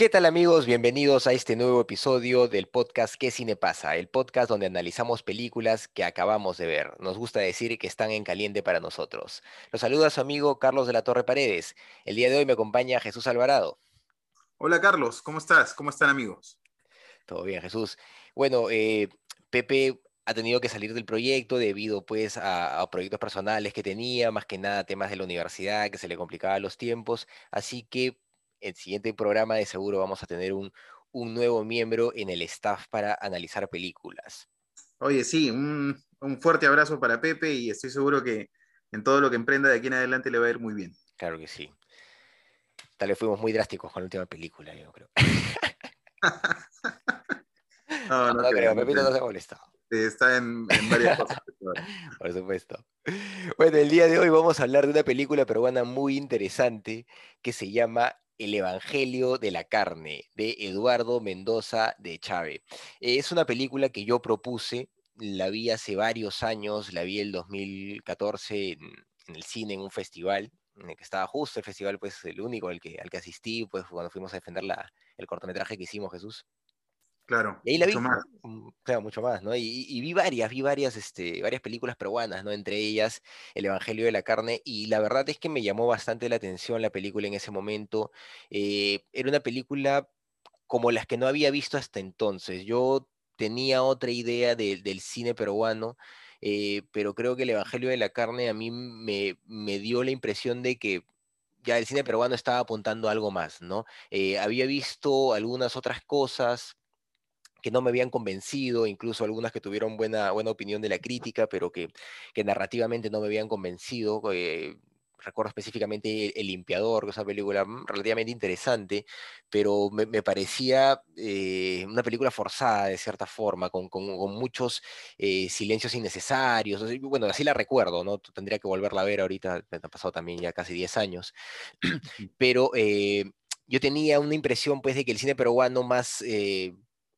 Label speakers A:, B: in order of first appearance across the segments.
A: ¿Qué tal amigos? Bienvenidos a este nuevo episodio del podcast ¿Qué cine pasa? El podcast donde analizamos películas que acabamos de ver. Nos gusta decir que están en caliente para nosotros. Los saluda su amigo Carlos de la Torre Paredes. El día de hoy me acompaña Jesús Alvarado.
B: Hola Carlos, ¿cómo estás? ¿Cómo están amigos?
A: Todo bien, Jesús. Bueno, eh, Pepe ha tenido que salir del proyecto debido pues a, a, proyectos personales que tenía, más que nada temas de la universidad, que se le complicaban los tiempos, así que el siguiente programa de seguro vamos a tener un, un nuevo miembro en el staff para analizar películas.
B: Oye, sí, un, un, fuerte abrazo para Pepe y estoy seguro que en todo lo que emprenda de aquí en adelante le va a ir muy bien.
A: Claro que sí. Tal vez fuimos muy drásticos con la última película, yo creo.
B: no, no, no, creo,
A: Pepe no se ha molestado.
B: Está en, en varias cosas.
A: Por supuesto. Bueno, el día de hoy vamos a hablar de una película peruana muy interesante que se llama el Evangelio de la Carne, de Eduardo Mendoza de Chávez. Es una película que yo propuse, la vi hace varios años, la vi el 2014 en, el cine, en un festival, en el que estaba justo el festival, pues el único al que, al que asistí, pues cuando fuimos a defender la, el cortometraje que hicimos, Jesús.
B: Claro.
A: Y ahí la
B: mucho
A: vi,
B: más.
A: ¿no? claro, mucho más, ¿no? Y, y, vi varias, vi varias, este, varias películas peruanas, ¿no? Entre ellas El Evangelio de la Carne, y la verdad es que me llamó bastante la atención la película en ese momento. Eh, era una película como las que no había visto hasta entonces. Yo tenía otra idea de, del cine peruano, eh, pero creo que El Evangelio de la Carne a mí me, me dio la impresión de que ya el cine peruano estaba apuntando a algo más, ¿no? Eh, había visto algunas otras cosas, que no me habían convencido, incluso algunas que tuvieron buena, buena opinión de la crítica, pero que, que narrativamente no me habían convencido. Eh, recuerdo específicamente El, Limpiador, que es una película relativamente interesante, pero me, me parecía eh, una película forzada de cierta forma, con, con, con muchos eh, silencios innecesarios. Bueno, así la recuerdo, ¿no? Tendría que volverla a ver ahorita, me han pasado también ya casi 10 años, pero eh, yo tenía una impresión pues de que el cine peruano más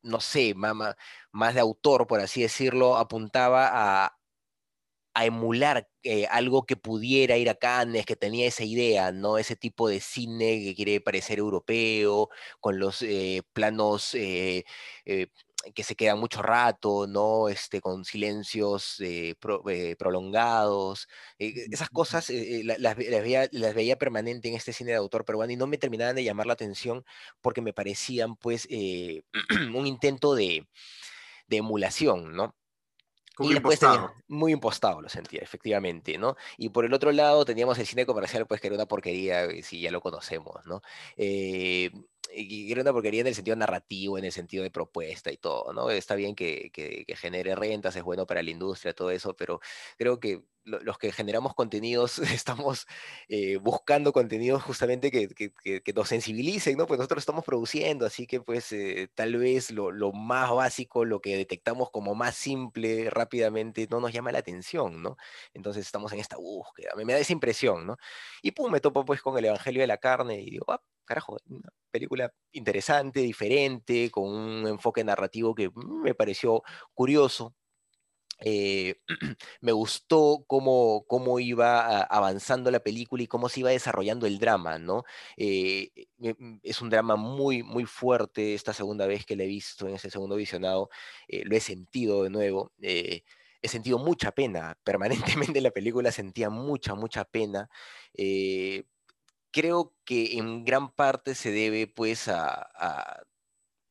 A: no sé, más, más de autor, por así decirlo, apuntaba a, emular eh, algo que pudiera ir a Cannes, que tenía esa idea, ¿no? Ese tipo de cine que quiere parecer europeo, con los eh, planos eh, que se quedan mucho rato, ¿no? Este, con silencios pro, prolongados. esas cosas las, las, veía, las veía permanente en este cine de autor peruano y no me terminaban de llamar la atención porque me parecían, pues, un intento de, de emulación, ¿no?
B: Como
A: y después
B: impostado.
A: tenía, muy impostado lo sentía, efectivamente, ¿no? Y por el otro lado teníamos el cine comercial, pues que era una porquería, si ya lo conocemos, ¿no? Eh, y era una porquería en el sentido narrativo, en el sentido de propuesta y todo, ¿no? Está bien que, que, que genere rentas, es bueno para la industria, todo eso, pero creo que lo, los que generamos contenidos estamos eh, buscando contenidos justamente que, que, nos sensibilicen, ¿no? Pues nosotros estamos produciendo, así que pues eh, tal vez lo, lo, más básico, lo que detectamos como más simple rápidamente, no nos llama la atención, ¿no? Entonces estamos en esta búsqueda, me, me da esa impresión, ¿no? Y pum, me topo pues con el Evangelio de la Carne y digo, ah, carajo, una película interesante, diferente, con un enfoque narrativo que me pareció curioso. Eh, me gustó cómo, cómo iba avanzando la película y cómo se iba desarrollando el drama, ¿no? Eh, es un drama muy, muy fuerte, esta segunda vez que lo he visto en ese segundo visionado, eh, lo he sentido de nuevo he sentido mucha pena, permanentemente en la película sentía mucha, mucha pena. Creo que en gran parte se debe pues a, a,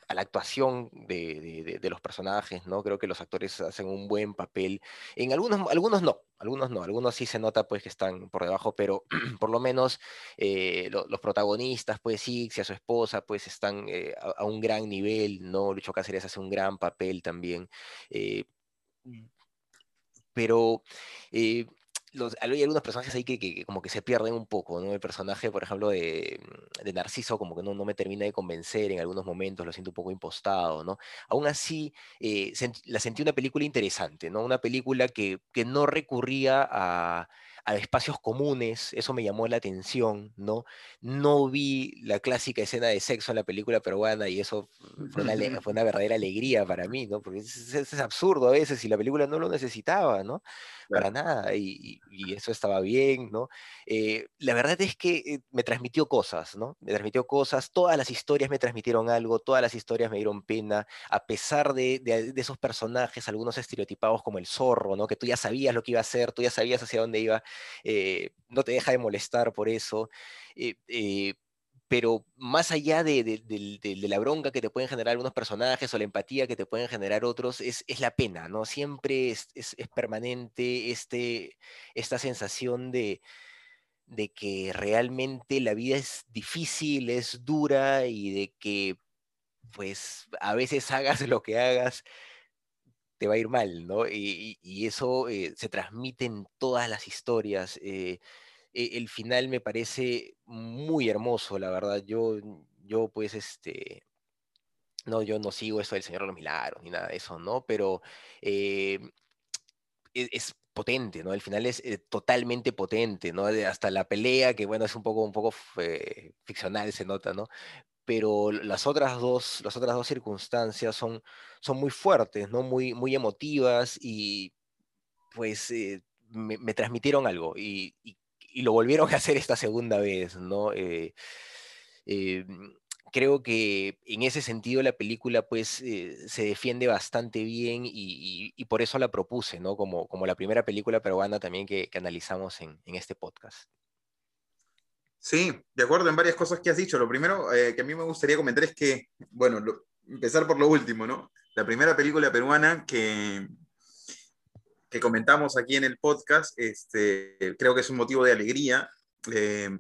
A: a la actuación de, de, de, los personajes, ¿no? Creo que los actores hacen un buen papel. En algunos, algunos no, algunos no, algunos sí se nota pues que están por debajo, pero por lo menos eh, lo, los protagonistas, pues sí, si a su esposa, pues están eh, a, a, un gran nivel, ¿no? Lucho Cáceres hace un gran papel también. Eh, pero hay algunos personajes ahí que, como que se pierden un poco, ¿no? El personaje, por ejemplo, de, de Narciso como que no, no, me termina de convencer en algunos momentos, lo siento un poco impostado, ¿no? Aún así, eh, la sentí una película interesante, ¿no? Una película que, que no recurría a a espacios comunes, eso me llamó la atención, ¿no? No vi la clásica escena de sexo en la película peruana y eso fue una, fue una verdadera alegría para mí, ¿no? Porque es, es, absurdo a veces y la película no lo necesitaba, ¿no? Para nada, y, y, eso estaba bien, ¿no? Eh, la verdad es que eh, me transmitió cosas, ¿no? Me transmitió cosas, todas las historias me transmitieron algo, todas las historias me dieron pena, a pesar de, de, de esos personajes, algunos estereotipados como el zorro, ¿no? Que tú ya sabías lo que iba a hacer, tú ya sabías hacia dónde iba, eh, no te deja de molestar por eso. Eh, eh, pero más allá de, la bronca que te pueden generar algunos personajes o la empatía que te pueden generar otros, es, la pena, ¿no? Siempre es, permanente este, esta sensación de que realmente la vida es difícil, es dura y de que pues a veces hagas lo que hagas, te va a ir mal, ¿no? Y, eso eh, se transmite en todas las historias. Eh, e, el final me parece muy hermoso, la verdad. Yo, yo pues, este, no, yo no sigo eso del Señor de los Milagros ni nada de eso, ¿no? Pero eh, e, es, potente, ¿no? El final es totalmente potente, ¿no? Hasta la pelea, que bueno, es un poco, un poco ficcional, se nota, ¿no? Pero las otras dos, las otras dos circunstancias son, son muy fuertes, ¿no? Muy, muy emotivas y pues eh, me, transmitieron algo y, lo volvieron a hacer esta segunda vez, ¿no? Eh, eh, creo que en ese sentido la película pues se defiende bastante bien y, por eso la propuse, ¿no? Como, como la primera película peruana también que, analizamos en este podcast.
B: Sí, de acuerdo en varias cosas que has dicho. Lo primero eh, que a mí me gustaría comentar es que, bueno, empezar por lo último, ¿no? La primera película peruana que, que comentamos aquí en el podcast, este, creo que es un motivo de alegría eh,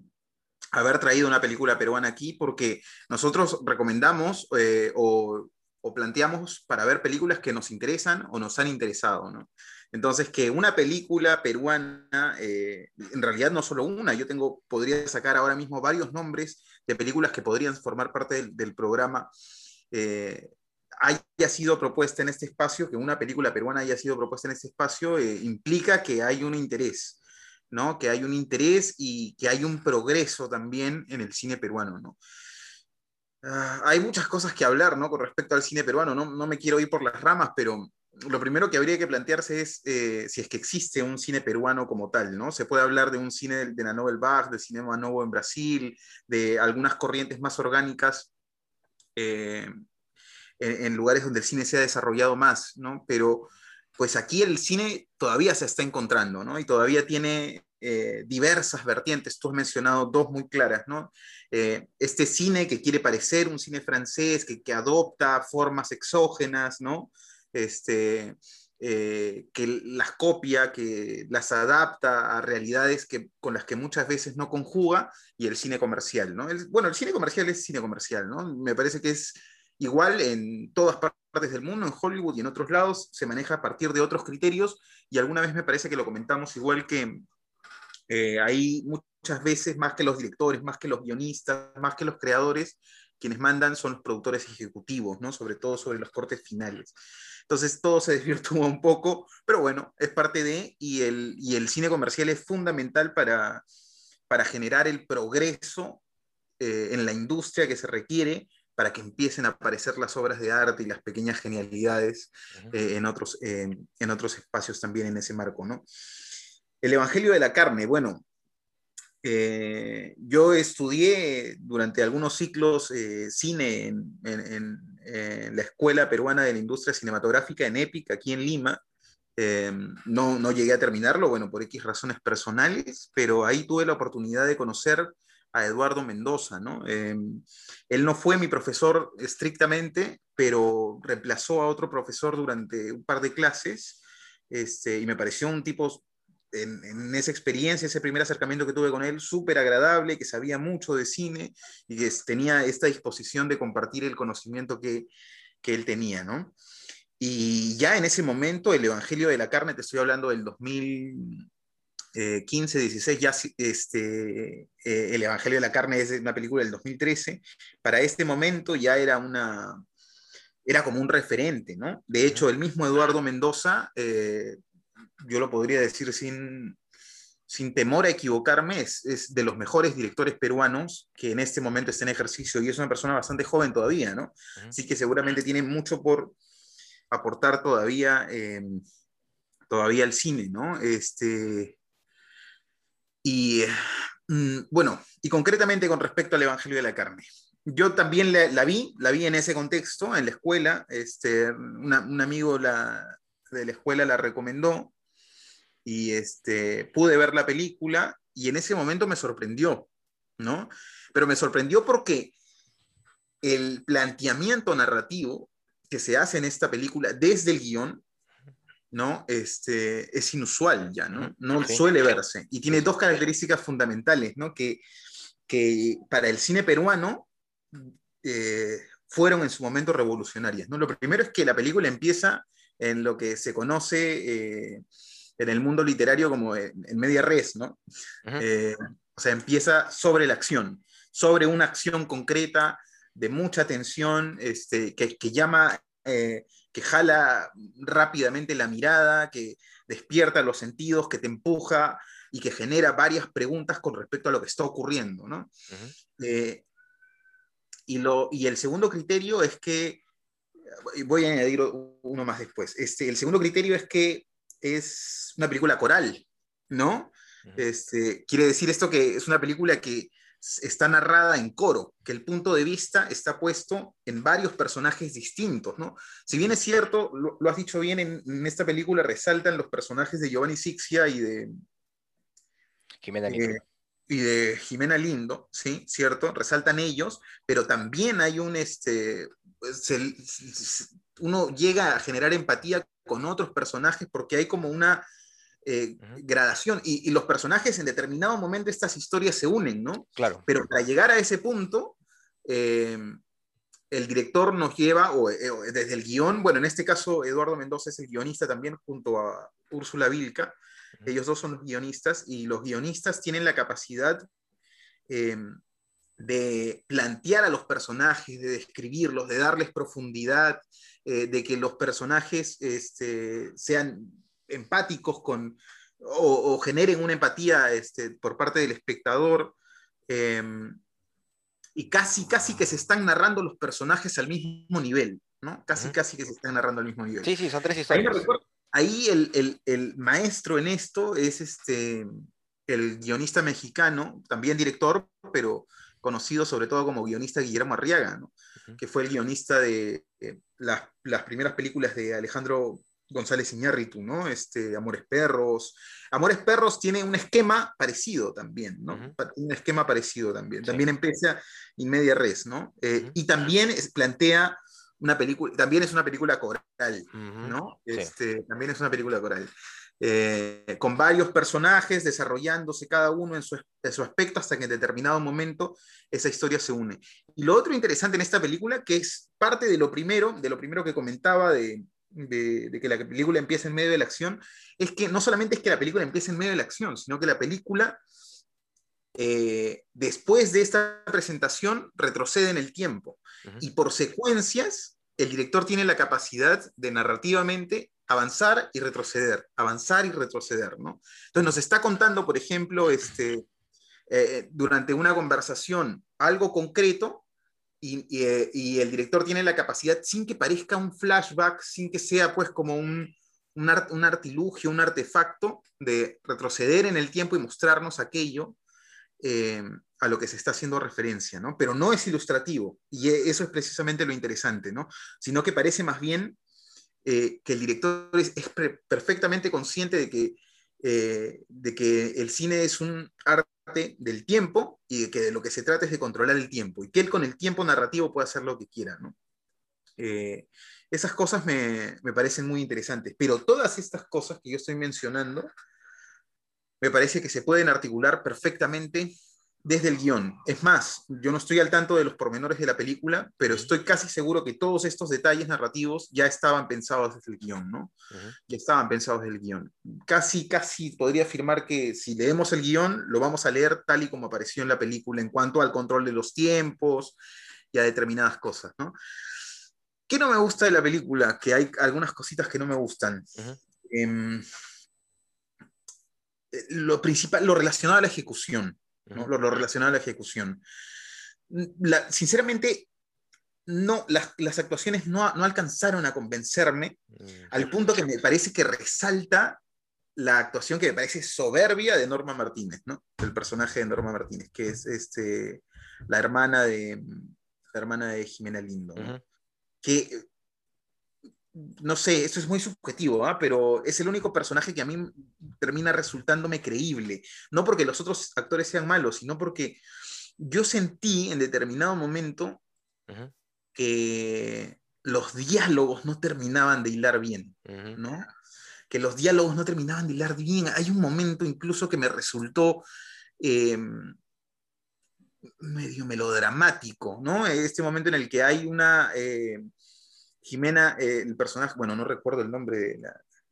B: haber traído una película peruana aquí porque nosotros recomendamos eh, o, o planteamos para ver películas que nos interesan o nos han interesado, ¿no? Entonces, que una película peruana, eh, en realidad no solo una, yo tengo, podría sacar ahora mismo varios nombres de películas que podrían formar parte del, programa, eh, haya sido propuesta en este espacio, que una película peruana haya sido propuesta en este espacio, eh, implica que hay un interés, ¿no? Que hay un interés y que hay un progreso también en el cine peruano, ¿no? Ah, hay muchas cosas que hablar, ¿no? Con respecto al cine peruano, no, no me quiero ir por las ramas, pero lo primero que habría que plantearse es eh, si es que existe un cine peruano como tal, ¿no? Se puede hablar de un cine de la Novel Bach, del cinema nuevo en Brasil, de algunas corrientes más orgánicas eh, en, lugares donde el cine se ha desarrollado más, ¿no? Pero pues aquí el cine todavía se está encontrando, ¿no? Y todavía tiene eh, diversas vertientes. Tú has mencionado dos muy claras, ¿no? este cine que quiere parecer un cine francés, que, que adopta formas exógenas, ¿no? Este, eh, que las copia, que las adapta a realidades que, con las que muchas veces no conjuga, y el cine comercial, ¿no? bueno, el cine comercial es cine comercial, ¿no? Me parece que es igual en todas partes del mundo, en Hollywood y en otros lados, se maneja a partir de otros criterios, y alguna vez me parece que lo comentamos igual que eh, hay muchas veces, más que los directores, más que los guionistas, más que los creadores, quienes mandan son los productores ejecutivos, ¿no? Sobre todo sobre los cortes finales. Entonces todo se desvirtúa un poco, pero bueno, es parte de, y el, y el cine comercial es fundamental para, para generar el progreso eh, en la industria que se requiere para que empiecen a aparecer las obras de arte y las pequeñas genialidades eh, en, otros, en otros espacios también en ese marco, ¿no? El Evangelio de la Carne, bueno, eh, yo estudié durante algunos ciclos cine en, la Escuela Peruana de la Industria Cinematográfica en EPIC, aquí en Lima. Eh, no, no llegué a terminarlo, bueno, por X razones personales, pero ahí tuve la oportunidad de conocer a Eduardo Mendoza, ¿no? él no fue mi profesor estrictamente, pero reemplazó a otro profesor durante un par de clases, este, y me pareció un tipo en, esa experiencia, ese primer acercamiento que tuve con él, súper agradable, que sabía mucho de cine y que tenía esta disposición de compartir el conocimiento que, que él tenía, ¿no? Y ya en ese momento, el Evangelio de la Carne, te estoy hablando del 2000, 15, 16, ya este, El Evangelio de la Carne es una película del 2013, para este momento ya era una, era como un referente, ¿no? De hecho, el mismo Eduardo Mendoza, yo lo podría decir sin, sin temor a equivocarme, es, de los mejores directores peruanos que en este momento está en ejercicio y es una persona bastante joven todavía, ¿no? Así que seguramente tiene mucho por aportar todavía, em, todavía al cine, ¿no? Este, y mm, bueno, y concretamente con respecto al Evangelio de la Carne. Yo también la, vi, la vi en ese contexto, en la escuela. Este, un amigo de la escuela la recomendó y este, pude ver la película y en ese momento me sorprendió, ¿no? Pero me sorprendió porque el planteamiento narrativo que se hace en esta película desde el guion, ¿no? Este, es inusual ya, ¿no? No suele verse. Y tiene dos características fundamentales, ¿no? Que, que para el cine peruano eh, fueron en su momento revolucionarias, ¿no? Lo primero es que la película empieza en lo que se conoce... Eh, en el mundo literario como en, media res, ¿no? Eh, o sea, empieza sobre la acción, sobre una acción concreta de mucha tensión, este, que, llama, eh, que jala rápidamente la mirada, que despierta los sentidos, que te empuja y que genera varias preguntas con respecto a lo que está ocurriendo, ¿no? Y, lo, y el segundo criterio es que, voy a añadir uno más después, este, el segundo criterio es que es una película coral, ¿no? Este, quiere decir esto que es una película que está narrada en coro, que el punto de vista está puesto en varios personajes distintos, ¿no? Si bien es cierto, lo, has dicho bien, en, esta película resaltan los personajes de Giovanni Sixia y de
A: Jimena.
B: Eh, y de Jimena Lindo, sí, cierto, resaltan ellos, pero también hay un, este, uno llega a generar empatía con otros personajes porque hay como una eh, gradación y, los personajes en determinado momento estas historias se unen, ¿no?
A: Claro.
B: Pero para llegar a ese punto, eh, el director nos lleva, o, eh, desde el guion, bueno, en este caso Eduardo Mendoza es el guionista también junto a Úrsula Vilca, ellos dos son los guionistas y los guionistas tienen la capacidad de plantear a los personajes, de describirlos, de darles profundidad, eh, de que los personajes este, sean empáticos con, o, generen una empatía este, por parte del espectador. Em, y casi, casi que se están narrando los personajes al mismo nivel, ¿no? Casi, casi que se están narrando al mismo nivel.
A: Sí, sí, son tres historias.
B: Ahí, el, el, el, maestro en esto es este, el guionista mexicano, también director, pero conocido sobre todo como guionista Guillermo Arriaga, que fue el guionista de eh, las, las, primeras películas de Alejandro González Iñárritu, ¿no? Este, Amores Perros. Amores Perros tiene un esquema parecido también, ¿no? Un esquema parecido también. También empieza in media res, ¿no? Eh, y también plantea una película, también es una película coral, ¿no? Este, También es una película coral. Eh, con varios personajes desarrollándose cada uno en su, aspecto hasta que en determinado momento esa historia se une. Y lo otro interesante en esta película, que es parte de lo primero, de lo primero que comentaba de, que la película empieza en medio de la acción, es que no solamente es que la película empiece en medio de la acción, sino que la película, eh, después de esta presentación, retrocede en el tiempo. Y por secuencias, el director tiene la capacidad de narrativamente avanzar y retroceder, avanzar y retroceder, ¿no? Entonces nos está contando, por ejemplo, este, eh, durante una conversación algo concreto y, eh, y, el director tiene la capacidad, sin que parezca un flashback, sin que sea pues como un, un, un artilugio, un artefacto, de retroceder en el tiempo y mostrarnos aquello eh, a lo que se está haciendo referencia, ¿no? Pero no es ilustrativo, y eso es precisamente lo interesante, ¿no? Sino que parece más bien eh, que el director es, perfectamente consciente de que, eh, de que el cine es un arte del tiempo y de que lo que se trata es de controlar el tiempo y que él con el tiempo narrativo puede hacer lo que quiera. esas cosas me, me, parecen muy interesantes, pero todas estas cosas que yo estoy mencionando me parece que se pueden articular perfectamente desde el guion. Es más, yo no estoy al tanto de los pormenores de la película, pero estoy casi seguro que todos estos detalles narrativos ya estaban pensados desde el guion, ¿no? Ya estaban pensados desde el guion. Casi, casi podría afirmar que si leemos el guion, lo vamos a leer tal y como apareció en la película en cuanto al control de los tiempos y a determinadas cosas, ¿no? ¿Qué no me gusta de la película? Que hay algunas cositas que no me gustan. Eh, lo principal, lo relacionado a la ejecución lo, relacionado a la ejecución. sinceramente, no, las, actuaciones no, alcanzaron a convencerme mm. al punto que me parece que resalta la actuación que me parece soberbia de Norma Martínez, ¿no? El personaje de Norma Martínez, que es este, la, hermana de, la hermana de Jimena Lindo, Que no sé, eso es muy subjetivo, ¿ah? pero es el único personaje que a mí termina resultándome creíble. No porque los otros actores sean malos, sino porque yo sentí en determinado momento que los diálogos no terminaban de hilar bien, ¿no? Que los diálogos no terminaban de hilar bien. Hay un momento incluso que me resultó em, medio melodramático, ¿no? Este momento en el que hay una... Eh, Jimena, eh, el personaje, bueno, no recuerdo el nombre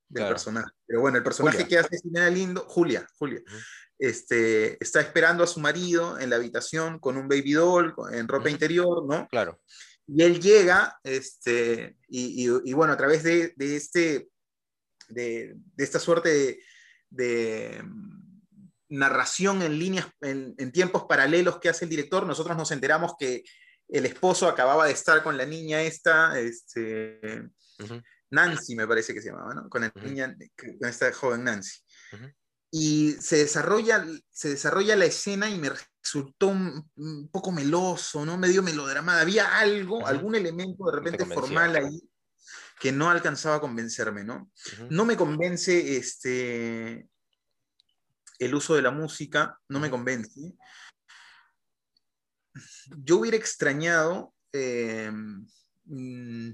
B: del personaje, pero bueno, el personaje que hace Jimena Lindo, Julia, Julia, este, está esperando a su marido en la habitación con un baby doll, en ropa interior, ¿no?
A: Claro.
B: Y él llega, este, y, bueno, a través de, este, de, esta suerte de, mm, narración en líneas, en, en, tiempos paralelos que hace el director, nosotros nos enteramos que el esposo acababa de estar con la niña esta, este, Nancy me parece que se llamaba, ¿no? Con, niña, con esta joven Nancy. Y se desarrolla, se desarrolla la escena y me resultó un, poco meloso, ¿no? Medio melodrama. Había algo, algún elemento de repente formal ahí que no alcanzaba a convencerme, ¿no? No me convence este, el uso de la música, no me convence yo hubiera extrañado eh, mm,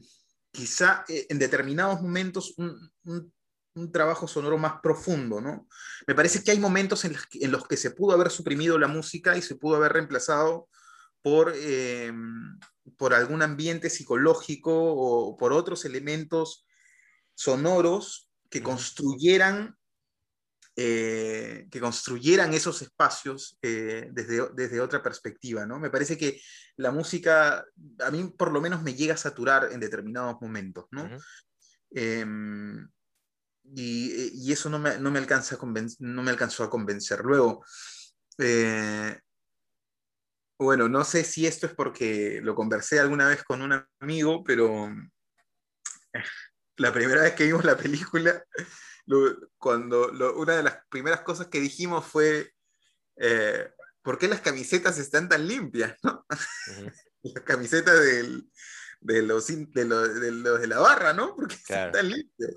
B: quizá eh, en determinados momentos un, trabajo sonoro más profundo, ¿no? Me parece que hay momentos en los, que, se pudo haber suprimido la música y se pudo haber reemplazado por, eh, por algún ambiente psicológico o por otros elementos sonoros que construyeran eh, que construyeran esos espacios eh, desde, desde, otra perspectiva, ¿no? Me parece que la música, a mí por lo menos me llega a saturar en determinados momentos, ¿no? Em, y, eso no me, no me, alcanza no me alcanzó a convencer. Luego, eh, bueno, no sé si esto es porque lo conversé alguna vez con un amigo, pero la primera vez que vimos la película cuando una de las primeras cosas que dijimos fue, eh, ¿por qué las camisetas están tan limpias? ¿no? las camisetas de, los, de, los, de, la barra, ¿no? Porque están tan limpias.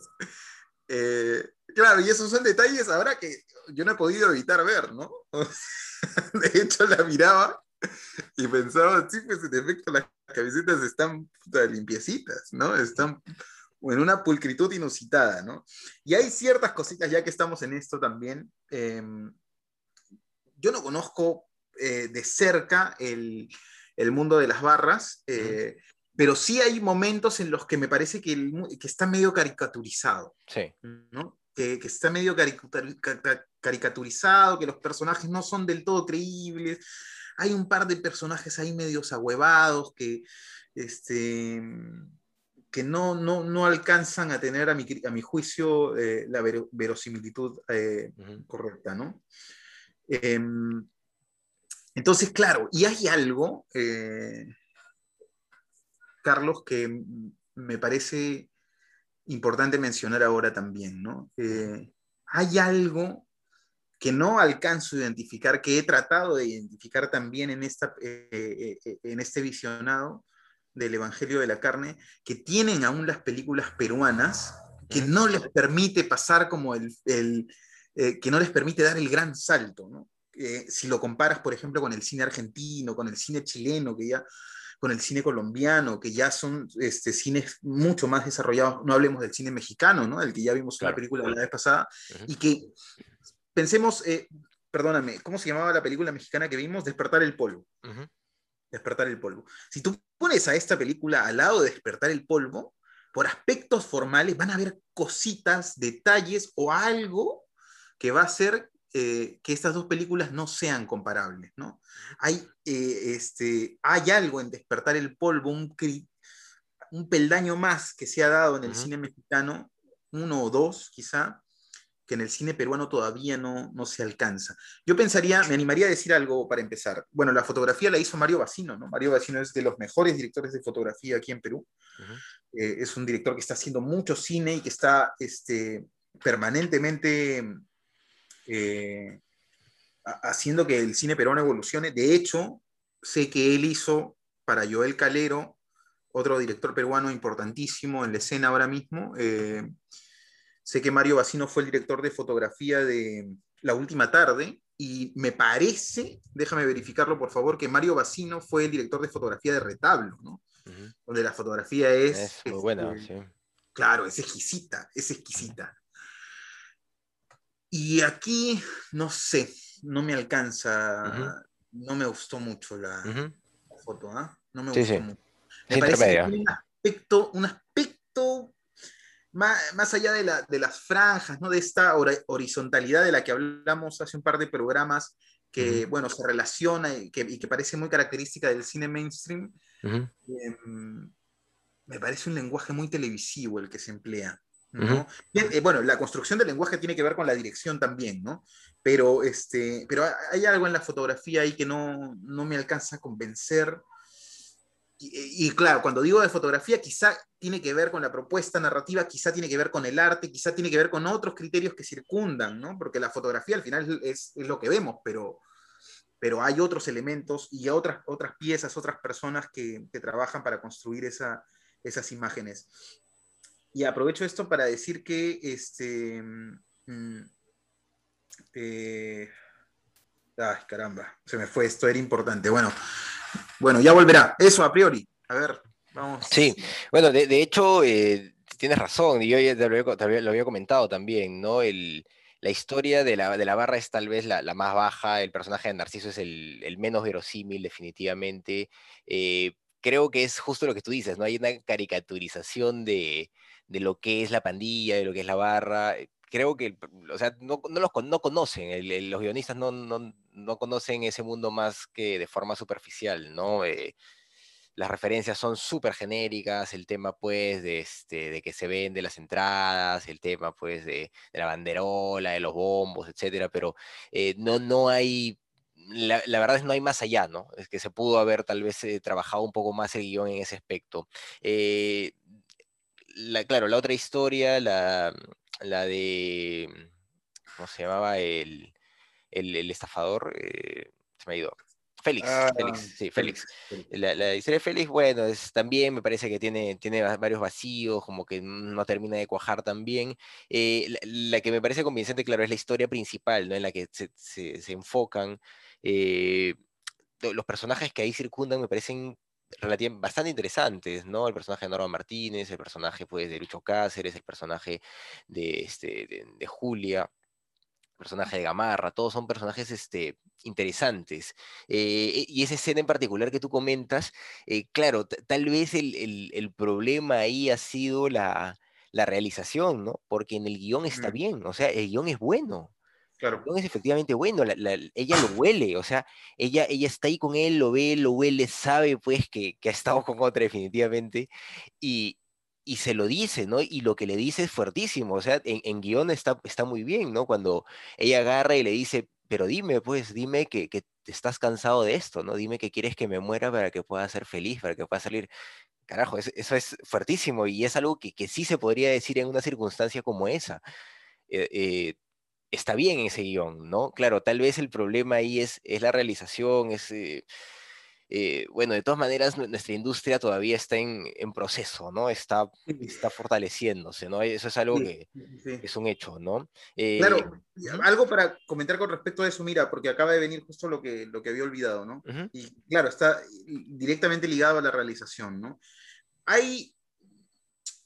B: Eh, claro, y esos son detalles ahora que yo no he podido evitar ver, ¿no? de hecho, la miraba y pensaba, sí, pues en efecto las camisetas están limpiecitas, ¿no? Están en una pulcritud inusitada, ¿no? Y hay ciertas cositas, ya que estamos en esto también. Em, yo no conozco eh, de cerca el, mundo de las barras, eh, pero sí hay momentos en los que me parece que, que está medio caricaturizado.
A: Sí.
B: ¿no? Que, está medio caricaturizado, que los personajes no son del todo creíbles. Hay un par de personajes ahí medios ahuevados que, este, que no, no, no, alcanzan a tener, a mi, a mi juicio, eh, la verosimilitud eh, correcta, ¿no? Em, entonces, claro, y hay algo, eh, Carlos, que me parece importante mencionar ahora también, ¿no? hay algo que no alcanzo a identificar, que he tratado de identificar también en, esta, en este visionado, del Evangelio de la Carne que tienen aún las películas peruanas, que no les permite pasar como el, eh, que no les permite dar el gran salto, ¿no? Eh, si lo comparas, por ejemplo, con el cine argentino, con el cine chileno, que ya, con el cine colombiano, que ya son este, cines mucho más desarrollados, no hablemos del cine mexicano, ¿no? El que ya vimos en la película la vez pasada, y que pensemos, eh, perdóname, ¿cómo se llamaba la película mexicana que vimos? Despertar el polvo. Despertar el polvo. Si tú pones a esta película al lado de Despertar el polvo, por aspectos formales van a haber cositas, detalles o algo que va a hacer eh, que estas dos películas no sean comparables, ¿no? Hay, eh, este, hay algo en Despertar el Polvo, un, un peldaño más que se ha dado en el cine mexicano, uno o dos quizá, que en el cine peruano todavía no, no se alcanza. Yo pensaría, me animaría a decir algo para empezar. Bueno, la fotografía la hizo Mario Bacino, ¿no? Mario Bacino es de los mejores directores de fotografía aquí en Perú. Eh, es un director que está haciendo mucho cine y que está este, permanentemente eh, haciendo que el cine peruano evolucione. De hecho, sé que él hizo para Joel Calero, otro director peruano importantísimo en la escena ahora mismo, eh, Sé que Mario Bacino fue el director de fotografía de La Última Tarde y me parece, déjame verificarlo por favor, que Mario Bacino fue el director de fotografía de Retablo, ¿no? Donde la fotografía es...
A: Es muy buena,
B: este,
A: sí.
B: Claro, es exquisita, es exquisita. Y aquí, no sé, no me alcanza, no me gustó mucho la, foto, ¿ah? No me gustó mucho. Me parece que tiene un aspecto, un aspecto más, allá de, las franjas, ¿no? de esta horizontalidad de la que hablamos hace un par de programas, que, bueno, se relaciona y que, parece muy característica del cine mainstream, em, me parece un lenguaje muy televisivo el que se emplea. Eh, bueno, la construcción del lenguaje tiene que ver con la dirección también, ¿no? Pero, este, pero hay algo en la fotografía ahí que no, no me alcanza a convencer y, claro, cuando digo de fotografía, quizá tiene que ver con la propuesta narrativa, quizá tiene que ver con el arte, quizá tiene que ver con otros criterios que circundan, ¿no? Porque la fotografía al final es, es lo que vemos, pero, pero hay otros elementos y otras, otras piezas, otras personas que, que trabajan para construir esa, esas imágenes. Y aprovecho esto para decir que este. Mm, eh, ay, caramba, se me fue, esto era importante. Bueno, bueno, ya volverá. Eso a priori. A ver, vamos.
A: Sí, bueno, de, hecho, eh, tienes razón, y yo ya te lo, había, comentado también, ¿no? El, la historia de la, de la, barra es tal vez la, más baja, el personaje de Narciso es el, menos verosímil, definitivamente. Eh, creo que es justo lo que tú dices, ¿no? Hay una caricaturización de, de lo que es la pandilla, de lo que es la barra creo que, o sea, no, los no conocen, los guionistas no, no, conocen ese mundo más que de forma superficial, ¿no? Eh, las referencias son súper genéricas, el tema pues de, este, de que se vende las entradas, el tema pues de, la banderola, de los bombos, etcétera, pero eh, no, no hay la, verdad es que no hay más allá, ¿no? Es que se pudo haber tal vez eh, trabajado un poco más el guion en ese aspecto. la, claro, la otra historia, la, la de, ¿cómo se llamaba? El, el, estafador, eh, se me ha ido. Félix, ah, Félix, sí, Félix. La, la, historia de Félix, bueno, es, también me parece que tiene, tiene varios vacíos, como que no termina de cuajar también. Eh, la, que me parece convincente, claro, es la historia principal, ¿no? En la que se, se, enfocan. Eh, los personajes que ahí circundan me parecen bastante interesantes, ¿no? El personaje de Norma Martínez, el personaje pues, de Lucho Cáceres, el personaje de, este, de, Julia, personaje de Gamarra, todos son personajes este, interesantes. Eh, y esa escena en particular que tú comentas, eh, claro, tal vez el, el, problema ahí ha sido la, la realización, ¿no? Porque en el guion está bien, o sea, el guion es bueno.
B: Claro.
A: es efectivamente bueno, ella lo huele, o sea, ella, ella está ahí con él, lo ve, lo huele, sabe pues que, ha estado con otra definitivamente, y, y, se lo dice, ¿no? Y lo que le dice es fuertísimo, o sea, en, en guion está, está muy bien, ¿no? Cuando ella agarra y le dice, pero dime, pues, dime que, que estás cansado de esto, ¿no? Dime que quieres que me muera para que pueda ser feliz, para que pueda salir. Carajo, eso, es fuertísimo y es algo que, que, sí se podría decir en una circunstancia como esa. Eh, eh, está bien ese guion, ¿no? Claro, tal vez el problema ahí es, es la realización, es... Eh, eh, bueno, de todas maneras, nuestra industria todavía está en, proceso, ¿no? Está, está fortaleciéndose, ¿no? Eso es algo que es un hecho, ¿no?
B: claro, eh, algo para comentar con respecto a eso, mira, porque acaba de venir justo lo que, lo que había olvidado, ¿no? Y claro, está directamente ligado a la realización, ¿no? Hay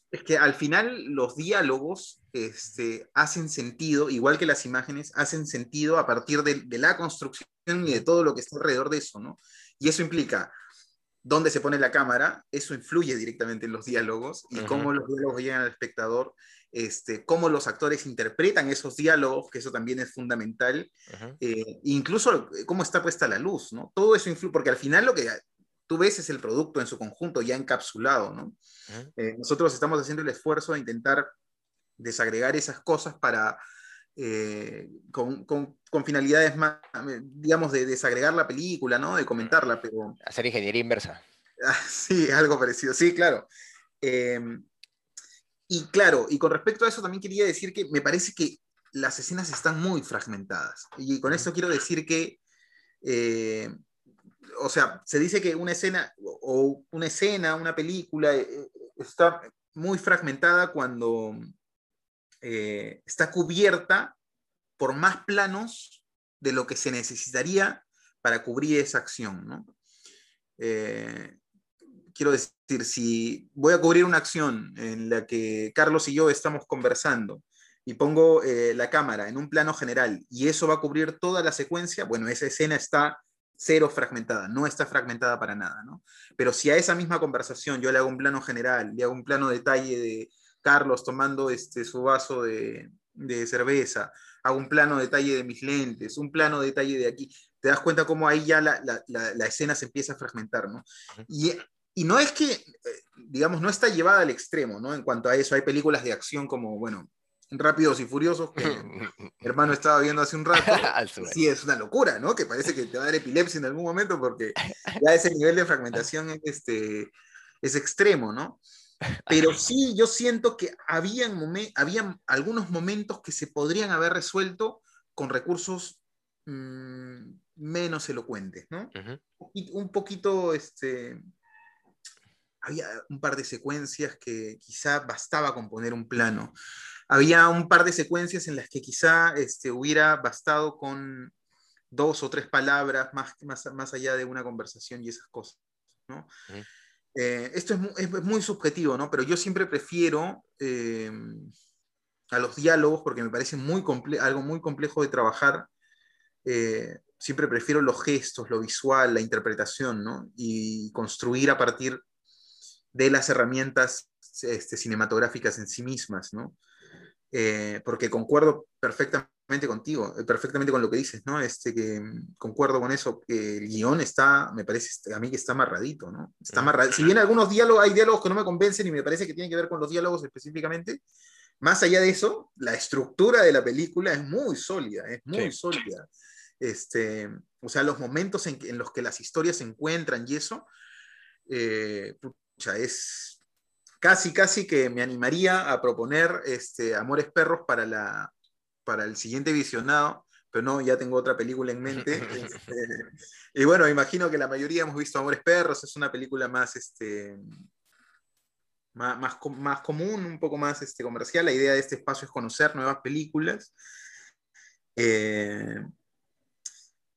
B: Es que al final los diálogos este, hacen sentido, igual que las imágenes, hacen sentido a partir de, de, la construcción y de todo lo que está alrededor de eso, ¿no? Y eso implica dónde se pone la cámara, eso influye directamente en los diálogos y uh -huh. cómo los diálogos llegan al espectador, este, cómo los actores interpretan esos diálogos, que eso también es fundamental, uh -huh. eh, incluso cómo está puesta la luz, ¿no? Todo eso influye, porque al final lo que tú ves es el producto en su conjunto ya encapsulado, ¿no? Uh -huh. eh, nosotros estamos haciendo el esfuerzo de intentar desagregar esas cosas para, eh, con, con, con, finalidades más, digamos, de desagregar la película, ¿no? De comentarla, pero...
A: Hacer ingeniería inversa.
B: Ah, sí, algo parecido, sí, claro. Eh, y claro, y con respecto a eso también quería decir que me parece que las escenas están muy fragmentadas. Y con esto quiero decir que, eh, o sea, se dice que una escena, o una escena, una película, eh, está muy fragmentada cuando eh, está cubierta por más planos de lo que se necesitaría para cubrir esa acción. ¿no? Eh, quiero decir, si voy a cubrir una acción en la que Carlos y yo estamos conversando y pongo eh, la cámara en un plano general y eso va a cubrir toda la secuencia, bueno, esa escena está cero fragmentada, no está fragmentada para nada, ¿no? Pero si a esa misma conversación yo le hago un plano general, le hago un plano detalle de Carlos tomando este, su vaso de, de cerveza, hago un plano detalle de mis lentes, un plano detalle de aquí, te das cuenta cómo ahí ya la, la, la, la escena se empieza a fragmentar, ¿no? Y, y, no es que, digamos, no está llevada al extremo, ¿no? En cuanto a eso, hay películas de acción como, bueno, Rápidos y Furiosos, que mi hermano estaba viendo hace un rato. sí, es una locura, ¿no? Que parece que te va a dar epilepsia en algún momento porque ya ese nivel de fragmentación es, este, es extremo, ¿no? Pero sí, yo siento que habían, momen habían algunos momentos que se podrían haber resuelto con recursos mmm, menos elocuentes, ¿no? Uh -huh. Un poquito, este, había un par de secuencias que quizá bastaba con poner un plano había un par de secuencias en las que quizá este, hubiera bastado con dos o tres palabras más, más, más allá de una conversación y esas cosas. ¿no? Uh -huh. Eh, esto es muy, es muy, subjetivo, ¿no? pero yo siempre prefiero eh, a los diálogos porque me parece muy algo muy complejo de trabajar. Eh, siempre prefiero los gestos, lo visual, la interpretación, ¿no? y construir a partir de las herramientas este, cinematográficas en sí mismas, ¿no? eh, porque concuerdo perfectamente contigo, eh, perfectamente con lo que dices, ¿no? Este, que mm, concuerdo con eso, que el guion está, me parece este, a mí que está amarradito, ¿no? Está amarradito. Si bien algunos diálogos, hay diálogos que no me convencen y me parece que tienen que ver con los diálogos específicamente, más allá de eso, la estructura de la película es muy sólida, es muy sí. sólida. Este, o sea, los momentos en, en, los que las historias se encuentran y eso, eh, pucha, es, casi, casi que me animaría a proponer este, Amores Perros para, la, para el siguiente visionado, pero no, ya tengo otra película en mente. este, y bueno, imagino que la mayoría hemos visto Amores Perros, es una película más, este, más, más, más común, un poco más este, comercial. La idea de este espacio es conocer nuevas películas. Eh,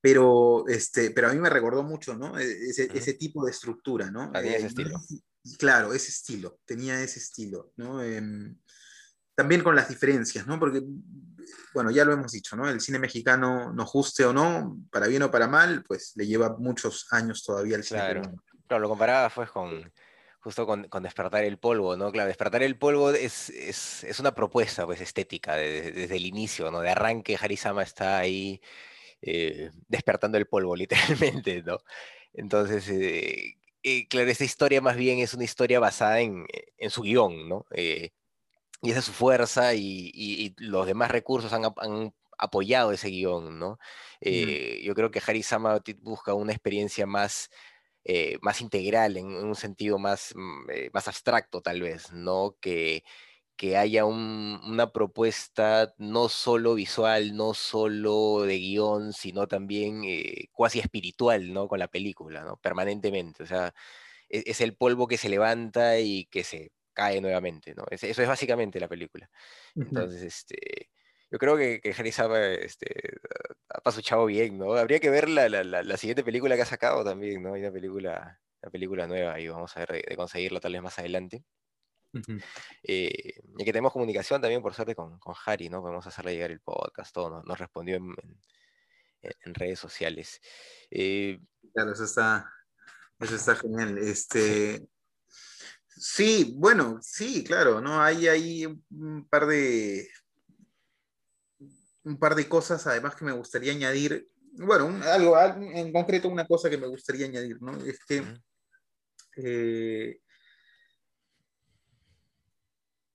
B: pero, este, pero a mí me recordó mucho, ¿no? E-, ese, ese tipo de estructura, ¿no?
A: Ese estilo.
B: Claro, ese estilo, tenía ese estilo, ¿no? Eh, también con las diferencias, ¿no? Porque, bueno, ya lo hemos dicho, ¿no? El cine mexicano, nos guste o no, para bien o para mal, pues le lleva muchos años todavía al cine
A: claro. Claro, lo comparaba pues con, justo con, con, Despertar el Polvo, ¿no? Claro, Despertar el Polvo es, es, es una propuesta, pues, estética, de, de, desde el inicio, ¿no? De arranque, Harisama está ahí eh, despertando el polvo, literalmente, ¿no? Entonces, eh, eh, claro, esta historia más bien es una historia basada en, en su guion, ¿no? Y esa es su fuerza y, y, y los demás recursos han, han, apoyado ese guion, ¿no? Eh, mm. Yo creo que Harisama busca una experiencia más, eh, más integral, en, en, un sentido más, mm, eh, más abstracto tal vez, ¿no? Que, que haya un, una propuesta no solo visual, no solo de guion, sino también eh, cuasi espiritual, ¿no? Con la película, ¿no? Permanentemente. O sea, es, es, el polvo que se levanta y que se cae nuevamente, ¿no? Es, eso es básicamente la película. Entonces, este, yo creo que, que Harry Saba este, ha pasuchado bien, ¿no? Habría que ver la, la, la, la, siguiente película que ha sacado también, ¿no? Hay una película, una película nueva y vamos a ver de, de conseguirla tal vez más adelante. Eh, y que tenemos comunicación también, por suerte, con, con Harry, ¿no? Podemos hacerle llegar el podcast, todo, ¿no? nos respondió en, en, redes sociales. Eh,
B: claro, eso está, eso está genial. Este, sí, bueno, sí, claro, ¿no? Hay ahí un par de un par de cosas además que me gustaría añadir. Bueno, algo, en concreto una cosa que me gustaría añadir, ¿no? Es que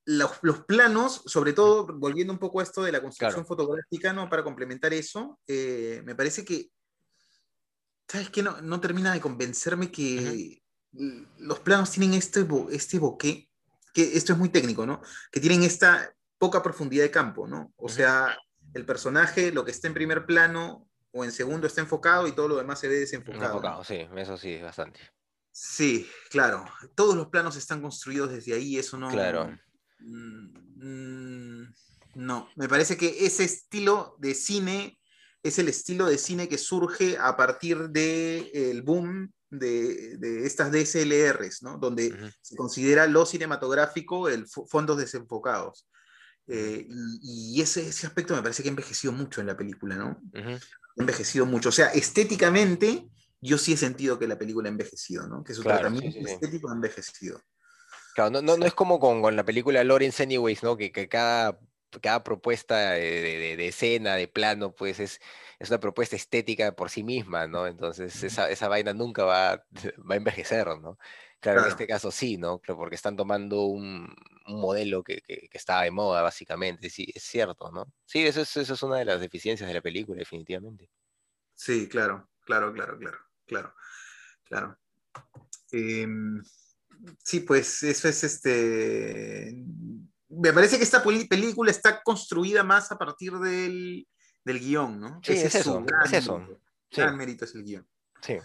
B: los, planos, sobre todo volviendo un poco a esto de la construcción fotográfica, ¿no? Para complementar eso, eh, me parece que, ¿sabes qué? No, no termina de convencerme que los planos tienen este, este boqué, que esto es muy técnico, ¿no? Que tienen esta poca profundidad de campo, ¿no? O sea, el personaje, lo que está en primer plano o en segundo está enfocado y todo lo demás se ve desenfocado.
A: Enfocado, sí, eso sí, bastante.
B: Sí, claro. Todos los planos están construidos desde ahí, eso no.
A: Claro.
B: Mm, no, me parece que ese estilo de cine es el estilo de cine que surge a partir del boom de, estas DSLRs, ¿no? donde se considera lo cinematográfico el fondos desenfocados. Eh, y, ese, ese, aspecto me parece que ha envejecido mucho en la película, ¿no? Ha envejecido mucho. O sea, estéticamente, yo sí he sentido que la película ha envejecido, ¿no? Que su tratamiento estético ha envejecido.
A: Claro, no, no, es como con, la película Lawrence Anyways, ¿no? Que, que cada, cada propuesta de, de, escena, de plano, pues es, es una propuesta estética por sí misma, ¿no? Entonces esa, esa vaina nunca va, va a envejecer, ¿no? Claro, en este caso sí, ¿no? Porque están tomando un, modelo que, que, estaba de moda, básicamente. Sí, es cierto, ¿no? Sí, eso es, eso es una de las deficiencias de la película, definitivamente.
B: Sí, claro, claro, claro, claro, claro, claro. Em, sí, pues eso es este... Me parece que esta película está construida más a partir del, del guion, ¿no?
A: Sí, es, eso, es eso.
B: Mérito. Gran mérito es el guion.
A: Sí.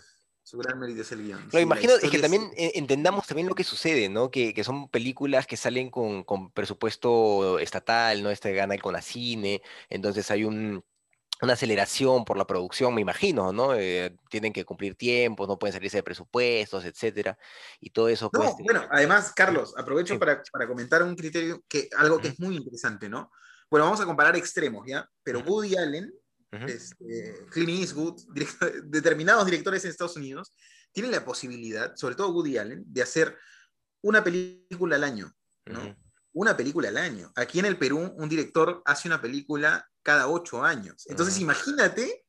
B: Su gran mérito es el guion.
A: Lo imagino es que también entendamos también lo que sucede, ¿no? Que, que son películas que salen con, con, presupuesto estatal, ¿no? Este gana el Conacine, entonces hay un, una aceleración por la producción, me imagino, ¿no? Eh, tienen que cumplir tiempos, no pueden salirse de presupuestos, etcétera, y todo eso.
B: No, pues, bueno, además, Carlos, aprovecho para, para, comentar un criterio, que algo que es muy interesante, ¿no? Bueno, vamos a comparar extremos, ¿ya? Pero Woody Allen este, Clint Eastwood, determinados directores en Estados Unidos, tienen la posibilidad, sobre todo Woody Allen, de hacer una película al año, ¿no? Una película al año. Aquí en el Perú, un director hace una película cada ocho años. Entonces, imagínate,